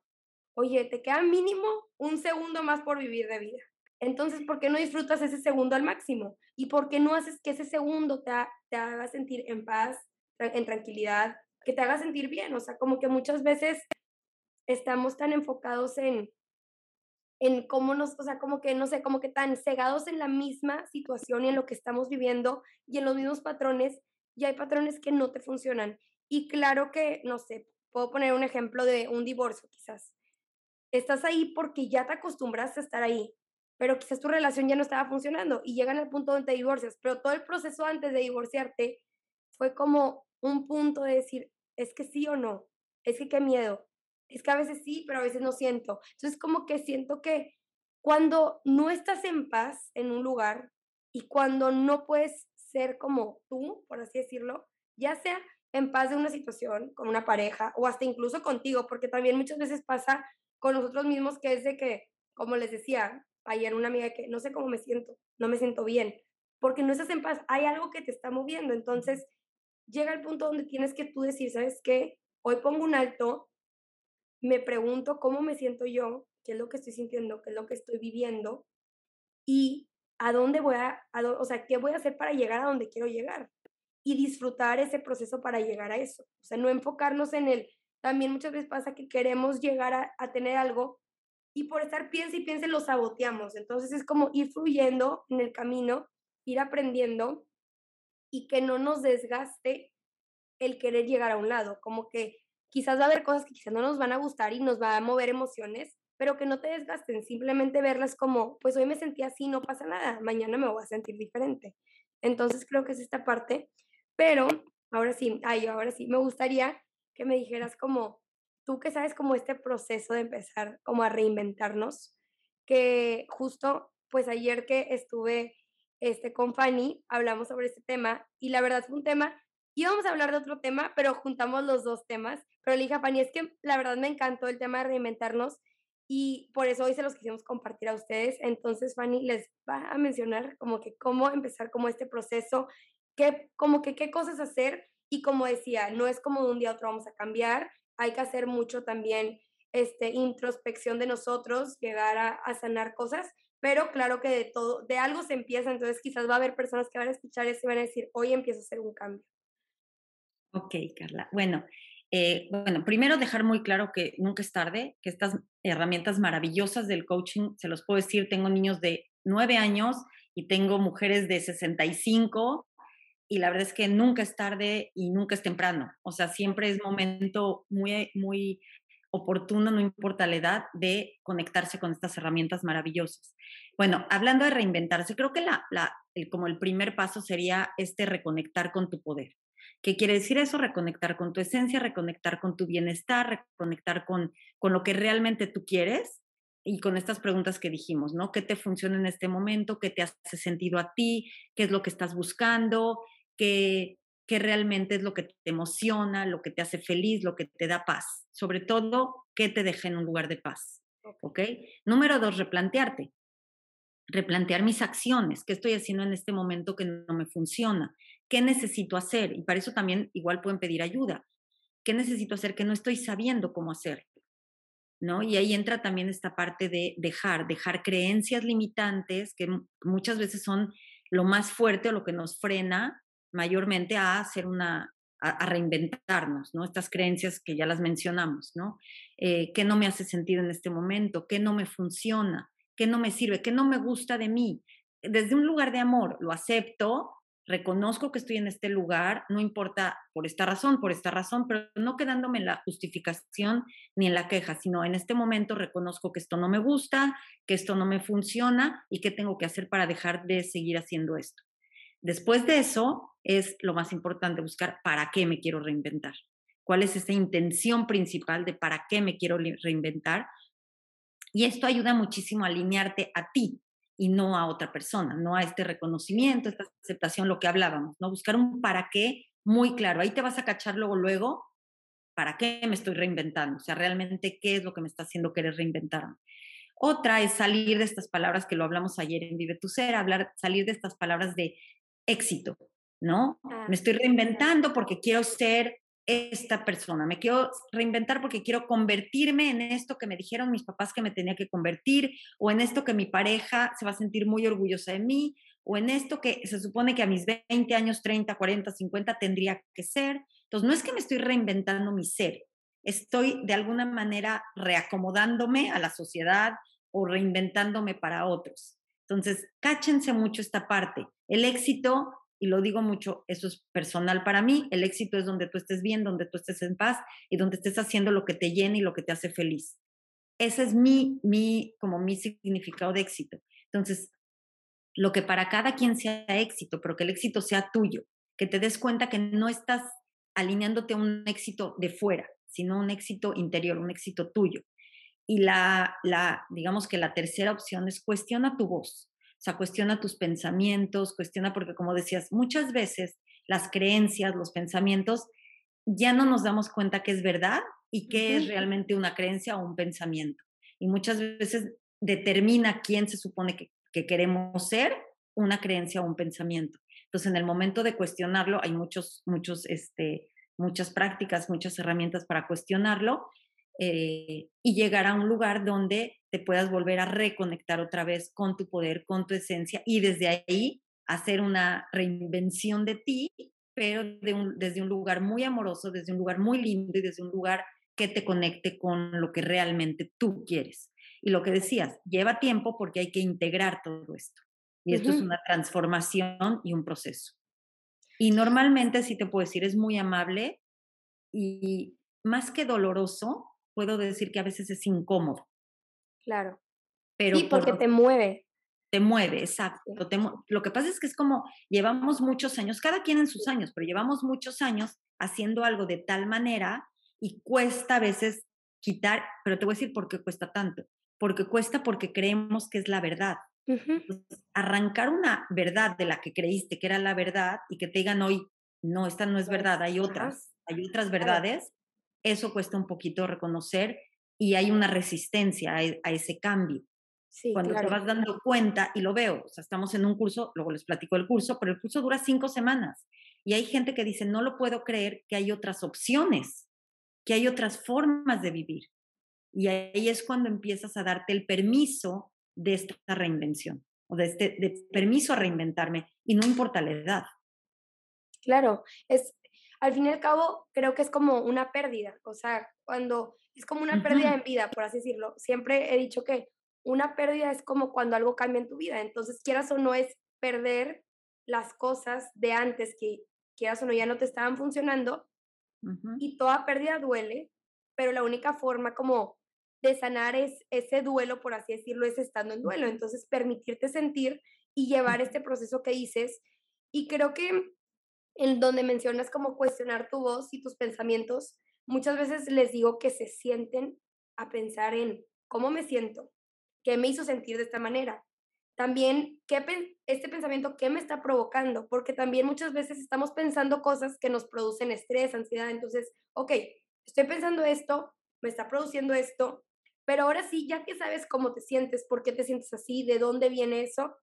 oye, te queda mínimo un segundo más por vivir de vida. Entonces, ¿por qué no disfrutas ese segundo al máximo? ¿Y por qué no haces que ese segundo te, te haga sentir en paz, en tranquilidad, que te haga sentir bien? O sea, como que muchas veces estamos tan enfocados en, en cómo nos, o sea, como que, no sé, como que tan cegados en la misma situación y en lo que estamos viviendo y en los mismos patrones, y hay patrones que no te funcionan. Y claro que, no sé, puedo poner un ejemplo de un divorcio quizás. Estás ahí porque ya te acostumbraste a estar ahí, pero quizás tu relación ya no estaba funcionando y llegan al punto donde te divorcias, pero todo el proceso antes de divorciarte fue como un punto de decir, es que sí o no, es que qué miedo, es que a veces sí, pero a veces no siento. Entonces como que siento que cuando no estás en paz en un lugar y cuando no puedes ser como tú, por así decirlo, ya sea en paz de una situación con una pareja o hasta incluso contigo, porque también muchas veces pasa con nosotros mismos que es de que, como les decía ayer una amiga, que no sé cómo me siento, no me siento bien, porque no estás en paz, hay algo que te está moviendo, entonces llega el punto donde tienes que tú decir, ¿sabes qué? Hoy pongo un alto, me pregunto cómo me siento yo, qué es lo que estoy sintiendo, qué es lo que estoy viviendo, y a dónde voy a, o sea, qué voy a hacer para llegar a donde quiero llegar y disfrutar ese proceso para llegar a eso. O sea, no enfocarnos en el, también muchas veces pasa que queremos llegar a, a tener algo y por estar piensa y piensa lo saboteamos. Entonces es como ir fluyendo en el camino, ir aprendiendo y que no nos desgaste el querer llegar a un lado, como que quizás va a haber cosas que quizás no nos van a gustar y nos va a mover emociones, pero que no te desgasten, simplemente verlas como, pues hoy me sentí así, no pasa nada, mañana me voy a sentir diferente. Entonces creo que es esta parte, pero ahora sí, ay, ahora sí, me gustaría que me dijeras como, tú que sabes como este proceso de empezar como a reinventarnos, que justo pues ayer que estuve este, con Fanny, hablamos sobre este tema y la verdad fue un tema, íbamos a hablar de otro tema, pero juntamos los dos temas, pero le dije a Fanny, es que la verdad me encantó el tema de reinventarnos y por eso hoy se los quisimos compartir a ustedes. Entonces, Fanny les va a mencionar como que cómo empezar como este proceso, qué, como que qué cosas hacer y como decía, no es como de un día a otro vamos a cambiar, hay que hacer mucho también este, introspección de nosotros, llegar a, a sanar cosas, pero claro que de todo, de algo se empieza, entonces quizás va a haber personas que van a escuchar esto y van a decir, hoy empiezo a hacer un cambio. Ok, Carla. Bueno, eh, bueno, primero dejar muy claro que nunca es tarde, que estas herramientas maravillosas del coaching, se los puedo decir, tengo niños de 9 años y tengo mujeres de 65 y la verdad es que nunca es tarde y nunca es temprano. O sea, siempre es momento muy, muy oportuno, no importa la edad, de conectarse con estas herramientas maravillosas. Bueno, hablando de reinventarse, creo que la, la, como el primer paso sería este reconectar con tu poder. ¿Qué quiere decir eso? Reconectar con tu esencia, reconectar con tu bienestar, reconectar con, con lo que realmente tú quieres y con estas preguntas que dijimos, ¿no? ¿Qué te funciona en este momento? ¿Qué te hace sentido a ti? ¿Qué es lo que estás buscando? ¿Qué, qué realmente es lo que te emociona, lo que te hace feliz, lo que te da paz? Sobre todo, ¿qué te deja en un lugar de paz? ¿Ok? Número dos, replantearte replantear mis acciones, qué estoy haciendo en este momento que no me funciona, qué necesito hacer. Y para eso también igual pueden pedir ayuda. ¿Qué necesito hacer que no estoy sabiendo cómo hacer? ¿No? Y ahí entra también esta parte de dejar, dejar creencias limitantes que muchas veces son lo más fuerte o lo que nos frena mayormente a hacer una, a, reinventarnos, ¿no? Estas creencias que ya las mencionamos, ¿no? Eh, ¿Qué no me hace sentido en este momento? ¿Qué no me funciona? qué no me sirve, qué no me gusta de mí. Desde un lugar de amor, lo acepto, reconozco que estoy en este lugar, no importa por esta razón, por esta razón, pero no quedándome en la justificación ni en la queja, sino en este momento reconozco que esto no me gusta, que esto no me funciona y qué tengo que hacer para dejar de seguir haciendo esto. Después de eso es lo más importante, buscar para qué me quiero reinventar. ¿Cuál es esa intención principal de para qué me quiero reinventar? Y esto ayuda muchísimo a alinearte a ti y no a otra persona, no a este reconocimiento, esta aceptación, lo que hablábamos, ¿no? Buscar un para qué muy claro. Ahí te vas a cachar luego, luego, ¿para qué me estoy reinventando? O sea, realmente, ¿qué es lo que me está haciendo querer reinventarme? Otra es salir de estas palabras que lo hablamos ayer en Vive tu Ser, hablar, salir de estas palabras de éxito, ¿no? Ah, me estoy reinventando porque quiero ser esta persona, me quiero reinventar porque quiero convertirme en esto que me dijeron mis papás que me tenía que convertir, o en esto que mi pareja se va a sentir muy orgullosa de mí, o en esto que se supone que a mis 20 años, 30, 40, 50 tendría que ser. Entonces, no es que me estoy reinventando mi ser, estoy de alguna manera reacomodándome a la sociedad o reinventándome para otros. Entonces, cáchense mucho esta parte. El éxito y lo digo mucho, eso es personal para mí, el éxito es donde tú estés bien, donde tú estés en paz y donde estés haciendo lo que te llena y lo que te hace feliz. Ese es mi, mi, como mi significado de éxito. Entonces, lo que para cada quien sea éxito, pero que el éxito sea tuyo, que te des cuenta que no estás alineándote a un éxito de fuera, sino un éxito interior, un éxito tuyo. Y la, la, digamos que la tercera opción es cuestiona tu voz. O sea, cuestiona tus pensamientos, cuestiona, porque como decías, muchas veces las creencias, los pensamientos, ya no nos damos cuenta que es verdad y que es realmente una creencia o un pensamiento. Y muchas veces determina quién se supone que, que queremos ser, una creencia o un pensamiento. Entonces, en el momento de cuestionarlo, hay muchos, muchos, este, muchas prácticas, muchas herramientas para cuestionarlo. Eh, y llegar a un lugar donde te puedas volver a reconectar otra vez con tu poder, con tu esencia y desde ahí hacer una reinvención de ti, pero desde un lugar muy amoroso, desde un lugar muy lindo y desde un lugar que te conecte con lo que realmente tú quieres. Y lo que decías, lleva tiempo porque hay que integrar todo esto. Y esto es una transformación y un proceso. Y normalmente, si te puedo decir, es muy amable y más que doloroso, puedo decir que a veces es incómodo. Claro. Pero sí, porque te mueve. Te mueve, exacto. lo que pasa es que es como llevamos muchos años, cada quien en sus años, pero llevamos muchos años haciendo algo de tal manera y cuesta a veces quitar, pero te voy a decir por qué cuesta tanto. Porque cuesta porque creemos que es la verdad. arrancar una verdad de la que creíste que era la verdad y que te digan hoy, no, esta no es verdad, hay otras, hay otras verdades, eso cuesta un poquito reconocer y hay una resistencia a, e, ese cambio. Cuando te vas dando cuenta, y lo veo, o sea, estamos en un curso, luego les platico el curso, pero el curso dura cinco semanas y hay gente que dice, no lo puedo creer que hay otras opciones, que hay otras formas de vivir. Y ahí es cuando empiezas a darte el permiso de esta reinvención o de este de permiso a reinventarme y no importa la edad. Claro, es al fin y al cabo creo que es como una pérdida, o sea, cuando es como una pérdida en vida, por así decirlo. Siempre he dicho que una pérdida es como cuando algo cambia en tu vida, entonces quieras o no es perder las cosas de antes que quieras o no ya no te estaban funcionando y toda pérdida duele, pero la única forma como de sanar es ese duelo, por así decirlo, es estando en duelo. Entonces, permitirte sentir y llevar este proceso que dices. Y creo que en donde mencionas como cuestionar tu voz y tus pensamientos, muchas veces les digo que se sienten a pensar en cómo me siento, qué me hizo sentir de esta manera. También, ¿qué este pensamiento, ¿qué me está provocando? Porque también muchas veces estamos pensando cosas que nos producen estrés, ansiedad. Entonces, ok, estoy pensando esto, me está produciendo esto, pero ahora sí, ya que sabes cómo te sientes, por qué te sientes así, de dónde viene eso,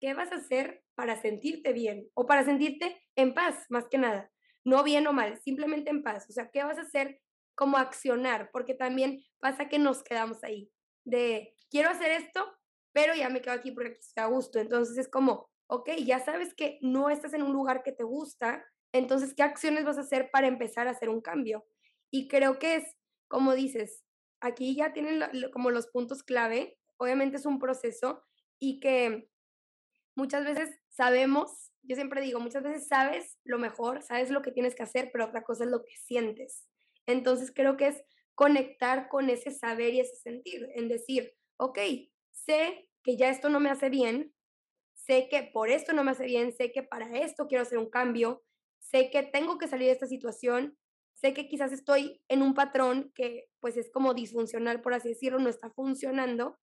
¿qué vas a hacer para sentirte bien o para sentirte en paz, más que nada? No bien o mal, simplemente en paz. O sea, ¿qué vas a hacer como accionar? Porque también pasa que nos quedamos ahí, de quiero hacer esto, pero ya me quedo aquí porque aquí estoy a gusto. Entonces es como, ok, ya sabes que no estás en un lugar que te gusta, entonces, ¿qué acciones vas a hacer para empezar a hacer un cambio? Y creo que es, como dices, aquí ya tienen como los puntos clave, obviamente es un proceso y que muchas veces sabemos, yo siempre digo, muchas veces sabes lo mejor, sabes lo que tienes que hacer, pero otra cosa es lo que sientes. Entonces creo que es conectar con ese saber y ese sentir, en decir, ok, sé que ya esto no me hace bien, sé que por esto no me hace bien, sé que para esto quiero hacer un cambio, sé que tengo que salir de esta situación, sé que quizás estoy en un patrón que pues es como disfuncional, por así decirlo, no está funcionando,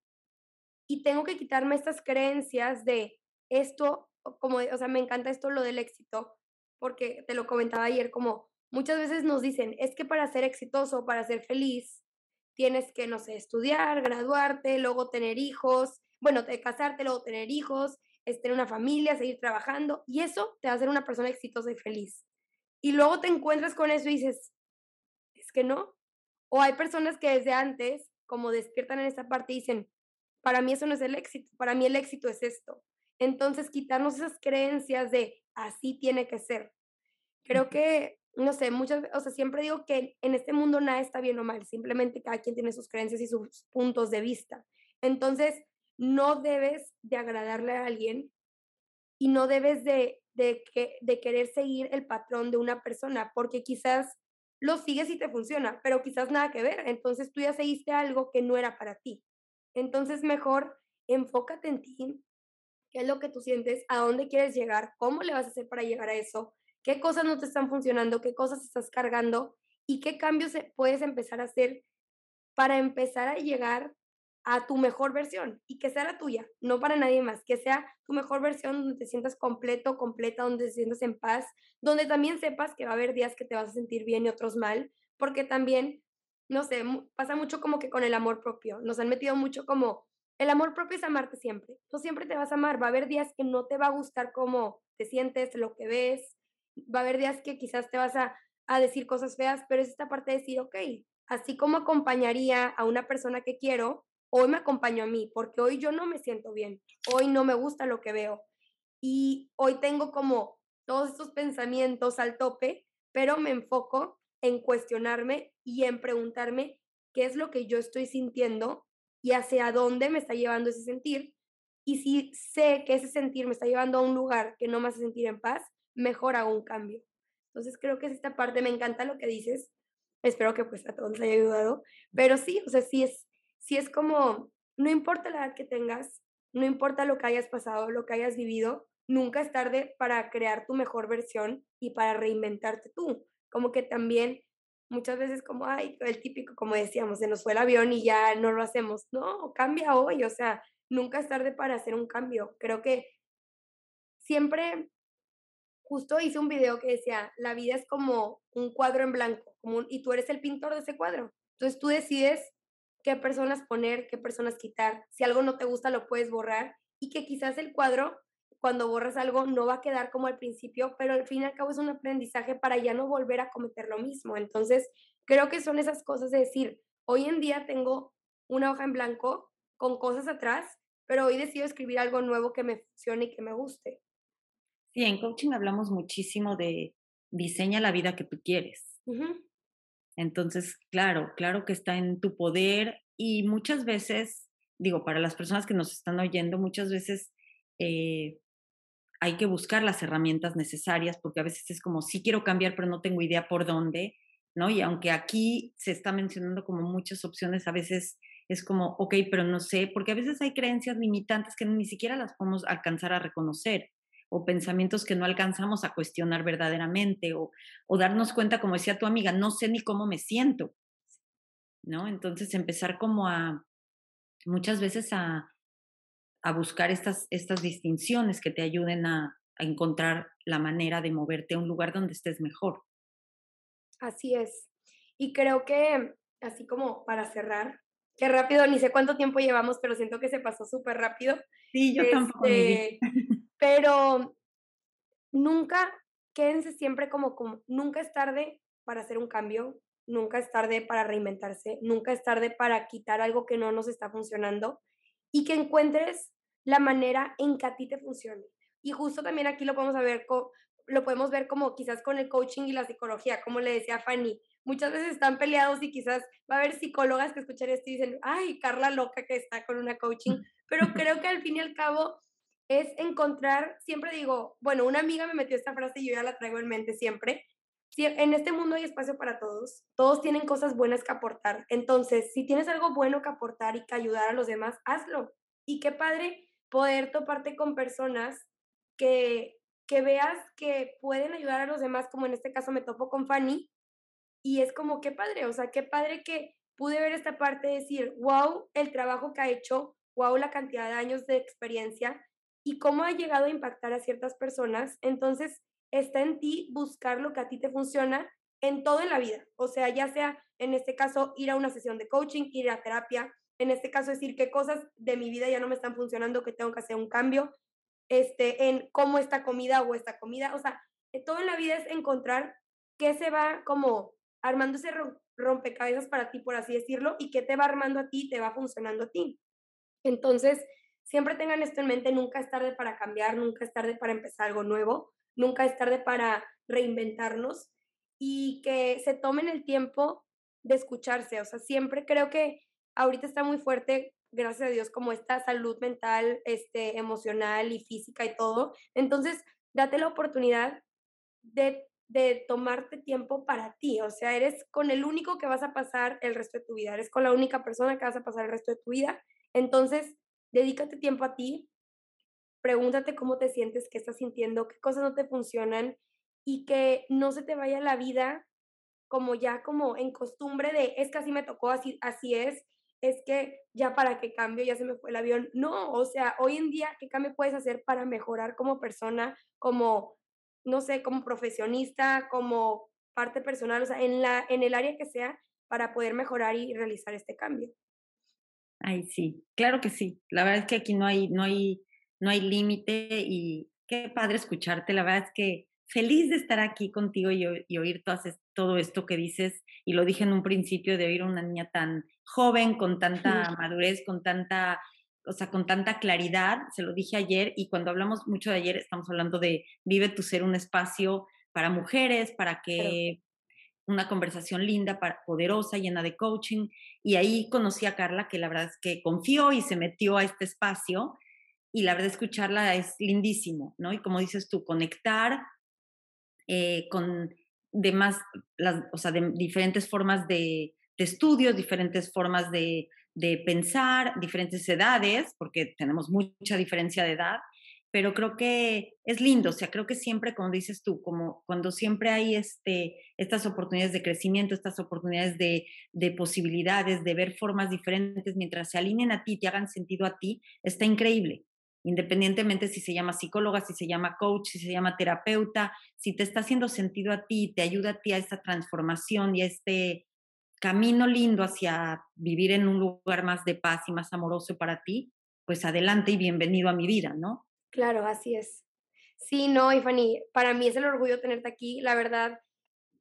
y tengo que quitarme estas creencias de esto, como, o sea, me encanta esto lo del éxito, porque te lo comentaba ayer, como muchas veces nos dicen, es que para ser exitoso, para ser feliz, tienes que, no sé, estudiar, graduarte, luego tener hijos, bueno, de casarte, luego tener hijos, es tener una familia, seguir trabajando, y eso te va a hacer una persona exitosa y feliz. Y luego te encuentras con eso y dices, es que no. O hay personas que desde antes, como despiertan en esa parte dicen, para mí eso no es el éxito, para mí el éxito es esto. Entonces, quitarnos esas creencias de así tiene que ser. Creo que no sé, muchas, o sea, siempre digo que en este mundo nada está bien o mal, simplemente cada quien tiene sus creencias y sus puntos de vista. Entonces, no debes de agradarle a alguien y no debes de, de, que, de querer seguir el patrón de una persona, porque quizás lo sigues y te funciona, pero quizás nada que ver. Entonces tú ya seguiste algo que no era para ti. Entonces mejor enfócate en ti, qué es lo que tú sientes, a dónde quieres llegar, cómo le vas a hacer para llegar a eso qué cosas no te están funcionando, qué cosas estás cargando y qué cambios puedes empezar a hacer para empezar a llegar a tu mejor versión y que sea la tuya, no para nadie más, que sea tu mejor versión donde te sientas completo, completa, donde te sientas en paz, donde también sepas que va a haber días que te vas a sentir bien y otros mal, porque también, no sé, pasa mucho como que con el amor propio, nos han metido mucho como, el amor propio es amarte siempre, no siempre te vas a amar, va a haber días que no te va a gustar cómo te sientes, lo que ves, va a haber días que quizás te vas a, a decir cosas feas, pero es esta parte de decir, ok, así como acompañaría a una persona que quiero, hoy me acompaño a mí, porque hoy yo no me siento bien, hoy no me gusta lo que veo y hoy tengo como todos estos pensamientos al tope, pero me enfoco en cuestionarme y en preguntarme qué es lo que yo estoy sintiendo y hacia dónde me está llevando ese sentir. Y si sé que ese sentir me está llevando a un lugar que no me hace sentir en paz, mejor hago un cambio. Entonces creo que es esta parte, me encanta lo que dices, espero que pues a todos les haya ayudado, pero sí, o sea, sí es, sí es como, no importa la edad que tengas, no importa lo que hayas pasado, lo que hayas vivido, nunca es tarde para crear tu mejor versión y para reinventarte tú. Como que también muchas veces como, ay, el típico, como decíamos, se nos fue el avión y ya no lo hacemos. No, cambia hoy, o sea, nunca es tarde para hacer un cambio. Creo que siempre, justo hice un video que decía, la vida es como un cuadro en blanco, como y tú eres el pintor de ese cuadro. Entonces tú decides qué personas poner, qué personas quitar. Si algo no te gusta, lo puedes borrar y que quizás el cuadro cuando borras algo no va a quedar como al principio, pero al fin y al cabo es un aprendizaje para ya no volver a cometer lo mismo. Entonces, creo que son esas cosas de decir, hoy en día tengo una hoja en blanco con cosas atrás, pero hoy decido escribir algo nuevo que me funcione y que me guste. Sí, en coaching hablamos muchísimo de diseña la vida que tú quieres. Entonces, claro, claro que está en tu poder y muchas veces, digo, para las personas que nos están oyendo, muchas veces eh, hay que buscar las herramientas necesarias porque a veces es como, sí quiero cambiar, pero no tengo idea por dónde, ¿no? Y aunque aquí se está mencionando como muchas opciones, a veces es como, ok, pero no sé, porque a veces hay creencias limitantes que ni siquiera las podemos alcanzar a reconocer o pensamientos que no alcanzamos a cuestionar verdaderamente o, o darnos cuenta, como decía tu amiga, no sé ni cómo me siento, ¿no? Entonces empezar como a, muchas veces a, a buscar estas, estas distinciones que te ayuden a, encontrar la manera de moverte a un lugar donde estés mejor. Así es. Y creo que, así como para cerrar, qué rápido, ni sé cuánto tiempo llevamos, pero siento que se pasó súper rápido. Sí, yo tampoco. Este, pero nunca, quédense siempre como, como, nunca es tarde para hacer un cambio, nunca es tarde para reinventarse, nunca es tarde para quitar algo que no nos está funcionando y que encuentres la manera en que a ti te funcione. Y justo también aquí lo podemos ver, lo podemos ver como quizás con el coaching y la psicología, como le decía Fanny, muchas veces están peleados y quizás va a haber psicólogas que escuchan esto y dicen, ay, Carla loca que está con una coaching, pero creo que al fin y al cabo es encontrar, siempre digo, bueno, una amiga me metió esta frase y yo ya la traigo en mente siempre, si en este mundo hay espacio para todos, todos tienen cosas buenas que aportar, entonces si tienes algo bueno que aportar y que ayudar a los demás, hazlo. Y qué padre poder toparte con personas que, que veas que pueden ayudar a los demás, como en este caso me topo con Fanny, y es como, qué padre, o sea, qué padre que pude ver esta parte de decir, wow, el trabajo que ha hecho, wow, la cantidad de años de experiencia y cómo ha llegado a impactar a ciertas personas. Entonces, está en ti buscar lo que a ti te funciona en todo en la vida. O sea, ya sea en este caso ir a una sesión de coaching, ir a terapia, en este caso decir qué cosas de mi vida ya no me están funcionando, que tengo que hacer un cambio, este, en cómo esta comida o esta comida, o sea, eh, todo en la vida es encontrar qué se va como armando ese rompecabezas para ti, por así decirlo, y qué te va armando a ti, te va funcionando a ti. Entonces, siempre tengan esto en mente, nunca es tarde para cambiar, nunca es tarde para empezar algo nuevo, nunca es tarde para reinventarnos y que se tomen el tiempo de escucharse, o sea, siempre creo que ahorita está muy fuerte, gracias a Dios, como esta salud mental, este, emocional y física y todo. Entonces, date la oportunidad de, de tomarte tiempo para ti. O sea, eres con el único que vas a pasar el resto de tu vida. Eres con la única persona que vas a pasar el resto de tu vida. Entonces, dedícate tiempo a ti. Pregúntate cómo te sientes, qué estás sintiendo, qué cosas no te funcionan y que no se te vaya la vida como ya como en costumbre de es que así me tocó, así, así es, es que ya para qué cambio, ya se me fue el avión. No, o sea, hoy en día, ¿qué cambio puedes hacer para mejorar como persona, como, no sé, como profesionista, como parte personal, o sea, en, la, en el área que sea, para poder mejorar y realizar este cambio? Ay, sí, claro que sí. La verdad es que aquí no hay, no hay, no hay límite y qué padre escucharte. La verdad es que feliz de estar aquí contigo y, oír todo esto que dices. Y lo dije en un principio de oír a una niña tan joven, con tanta madurez, con tanta, o sea, con tanta claridad. Se lo dije ayer y cuando hablamos mucho de ayer, estamos hablando de Vive tu ser, un espacio para mujeres, para que una conversación linda, poderosa, llena de coaching. Y ahí conocí a Carla, que la verdad es que confió y se metió a este espacio. Y la verdad, escucharla es lindísimo, ¿no? Y como dices tú, conectar eh, con demás, las, o sea, de diferentes formas de, estudios, diferentes formas de, de, pensar, diferentes edades, porque tenemos mucha diferencia de edad, pero creo que es lindo, o sea, creo que siempre, como dices tú, como cuando siempre hay este, estas oportunidades de crecimiento, estas oportunidades de, de posibilidades, de ver formas diferentes, mientras se alineen a ti, te hagan sentido a ti, está increíble. Independientemente si se llama psicóloga, si se llama coach, si se llama terapeuta, si te está haciendo sentido a ti, te ayuda a ti a esta transformación y a este camino lindo hacia vivir en un lugar más de paz y más amoroso para ti, pues adelante y bienvenido a mi vida, ¿no? Claro, así es. Sí, no, y Fanny, para mí es el orgullo tenerte aquí. La verdad,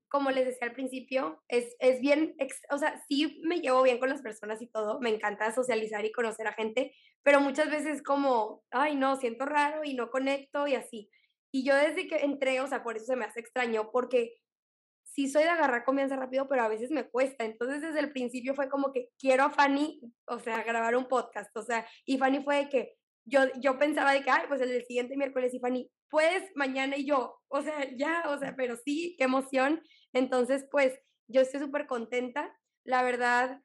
como les decía al principio, es, es bien, o sea, sí me llevo bien con las personas y todo, me encanta socializar y conocer a gente, pero muchas veces como, ay, no, siento raro y no conecto y así. Y yo desde que entré, o sea, por eso se me hace extraño, porque sí soy de agarrar confianza rápido, pero a veces me cuesta. Entonces, desde el principio fue como que quiero a Fanny, o sea, grabar un podcast, o sea, y Fanny fue de que, yo, yo pensaba de que, ay, pues el siguiente miércoles, y Fanny, pues mañana y yo, o sea, ya, o sea, pero sí, qué emoción. Entonces, pues yo estoy súper contenta. La verdad,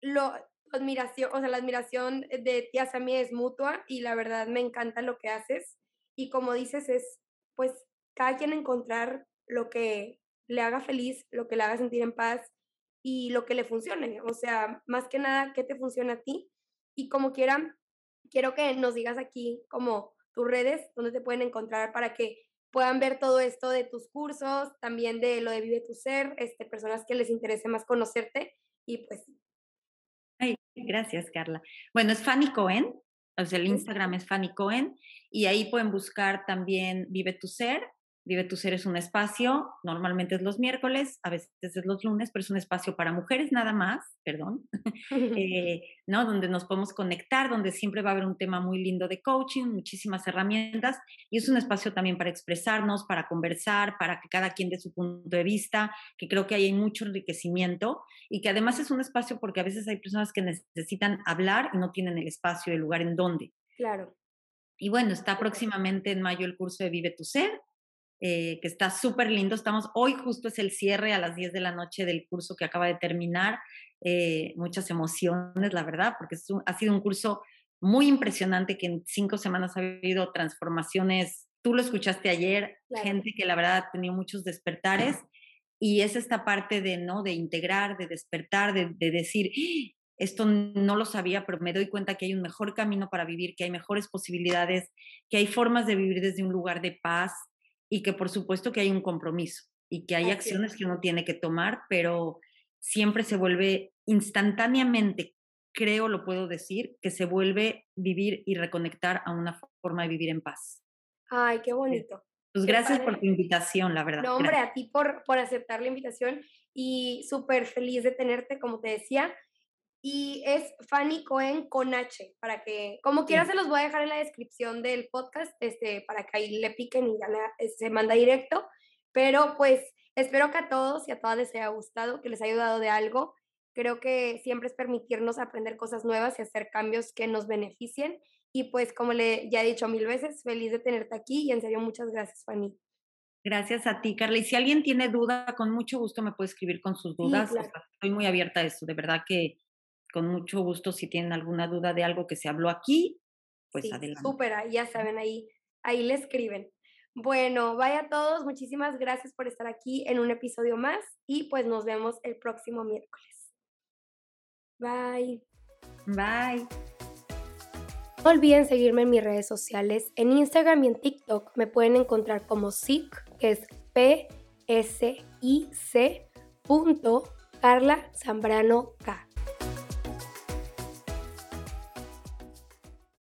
lo, admiración, o sea, la admiración de ti hacia mí es mutua y la verdad me encanta lo que haces. Y como dices, es pues cada quien encontrar lo que le haga feliz, lo que le haga sentir en paz y lo que le funcione. O sea, más que nada, qué te funciona a ti. Y como quiera, quiero que nos digas aquí como tus redes, donde te pueden encontrar para que puedan ver todo esto de tus cursos, también de lo de Vive tu Ser, este, personas que les interese más conocerte y pues... Ay, gracias, Carla. Bueno, es Fanny Cohen, o sea, el Instagram es Fanny Cohen y ahí pueden buscar también Vive tu Ser Vive tu Ser es un espacio, normalmente es los miércoles, a veces es los lunes, pero es un espacio para mujeres nada más, perdón, eh, ¿no? Donde nos podemos conectar, donde siempre va a haber un tema muy lindo de coaching, muchísimas herramientas, y es un espacio también para expresarnos, para conversar, para que cada quien dé su punto de vista, que creo que hay mucho enriquecimiento y que además es un espacio porque a veces hay personas que necesitan hablar y no tienen el espacio, el lugar en donde. Claro. Y bueno, está próximamente en mayo el curso de Vive tu Ser, eh, que está súper lindo. Estamos, hoy justo es el cierre a las 10 de la noche del curso que acaba de terminar. Eh, muchas emociones, la verdad, porque ha sido un curso muy impresionante que en cinco semanas ha habido transformaciones. Tú lo escuchaste ayer, gente que la verdad ha tenido muchos despertares y es esta parte de, ¿no? De integrar, de despertar, de, de decir, ¡Ah! esto no lo sabía, pero me doy cuenta que hay un mejor camino para vivir, que hay mejores posibilidades, que hay formas de vivir desde un lugar de paz, y que por supuesto que hay un compromiso y que hay acciones que uno tiene que tomar, pero siempre se vuelve instantáneamente, creo, lo puedo decir, que se vuelve vivir y reconectar a una forma de vivir en paz. Ay, qué bonito. Pues gracias por tu invitación, la verdad. No, hombre, a ti por, por aceptar la invitación y súper feliz de tenerte, como te decía y es Fanny Cohen con H, para que, como quiera, se los voy a dejar en la descripción del podcast, este, para que ahí le piquen y ya eh, se manda directo. Pero pues espero que a todos y a todas les haya gustado, que les haya ayudado de algo. Creo que siempre es permitirnos aprender cosas nuevas y hacer cambios que nos beneficien. Y pues como le ya he dicho mil veces, feliz de tenerte aquí y en serio muchas gracias, Fanny. Gracias a ti, Carla. Y si alguien tiene duda, con mucho gusto me puede escribir con sus dudas. estoy muy abierta a eso. De verdad que con mucho gusto si tienen alguna duda de algo que se habló aquí, pues sí, adelante. Súper, ya saben, ahí, ahí le escriben. Bueno, vaya a todos, muchísimas gracias por estar aquí en un episodio más y pues nos vemos el próximo miércoles. Bye. Bye. No olviden seguirme en mis redes sociales. En Instagram y en TikTok me pueden encontrar como SIC, que es P S I C punto Carla Zambrano K.